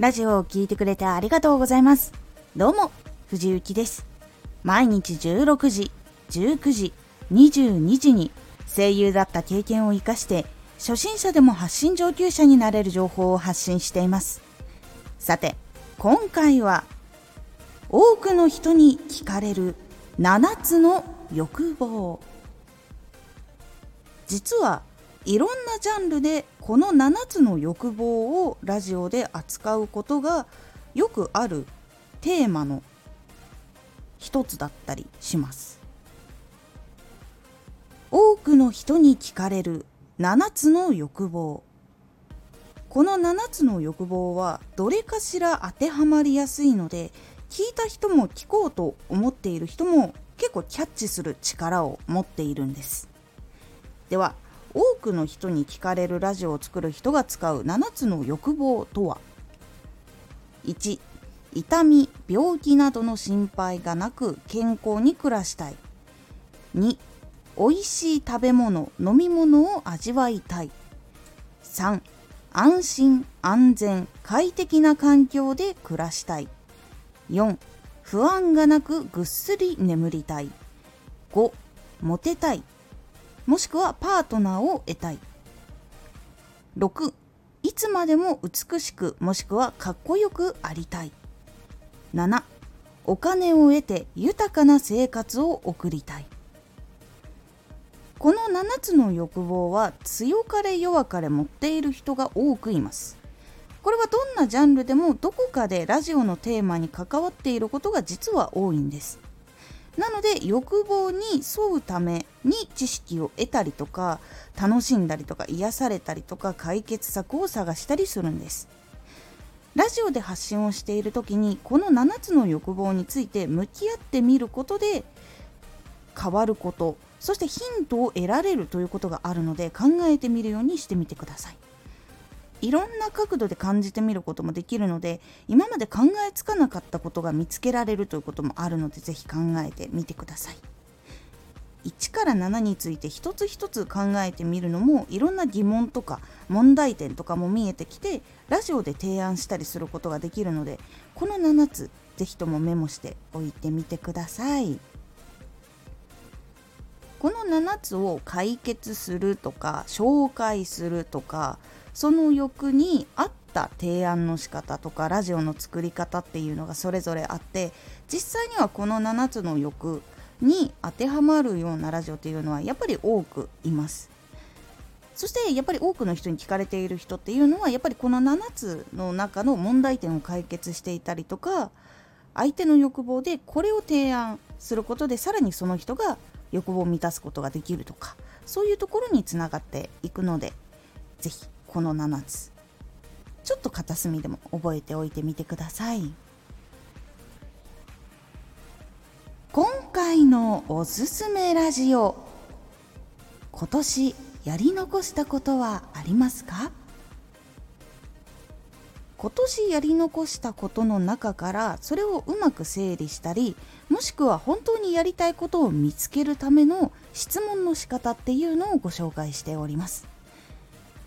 ラジオを聴いてくれてありがとうございます。どうも、藤幸です。毎日16時、19時、22時に声優だった経験を活かして初心者でも発信上級者になれる情報を発信しています。さて、今回は多くの人に聞かれる7つの欲望実はいろんなジャンルでこの7つの欲望をラジオで扱うことがよくあるテーマの一つだったりします。多くの人に聞かれる7つの欲望。この7つの欲望はどれかしら当てはまりやすいので聞いた人も聞こうと思っている人も結構キャッチする力を持っているんです。では多くの人に聞かれるラジオを作る人が使う7つの欲望とは？1痛み病気などの心配がなく健康に暮らしたい。2美味しい食べ物飲み物を味わいたい。3安心安全快適な環境で暮らしたい。4不安がなくぐっすり眠りたい。5モテたい。もしくはパートナーを得たい。6いつまでも美しくもしくはかっこよくありたい。7お金を得て豊かな生活を送りたい。この7つの欲望は強かれ弱かれ持っている人が多くいます。これはどんなジャンルでもどこかでラジオのテーマに関わっていることが実は多いんです。なので欲望に沿うために知識を得たりとか楽しんだりとか癒されたりとか解決策を探したりするんです。ラジオで発信をしている時にこの7つの欲望について向き合ってみることで変わることそしてヒントを得られるということがあるので考えてみるようにしてみてください。いろんな角度で感じてみることもできるので今まで考えつかなかったことが見つけられるということもあるので是非考えてみてください。1から7について一つ一つ考えてみるのもいろんな疑問とか問題点とかも見えてきてラジオで提案したりすることができるのでこの7つ是非ともメモしておいてみてください。この7つを解決するとか紹介するとかその欲に合った提案の仕方とかラジオの作り方っていうのがそれぞれあって実際にはこの7つの欲に当てはまるようなラジオっていうのはやっぱり多くいます。そしてやっぱり多くの人に聞かれている人っていうのはやっぱりこの7つの中の問題点を解決していたりとか相手の欲望でこれを提案することでさらにその人が欲望を満たすことができるとかそういうところにつながっていくので是非この7つ。ちょっと片隅でも覚えておいてみてください。今回のおすすめラジオ。今年やり残したことはありますか？今年やり残したことの中からそれをうまく整理したりもしくは本当にやりたいことを見つけるための質問の仕方っていうのをご紹介しております。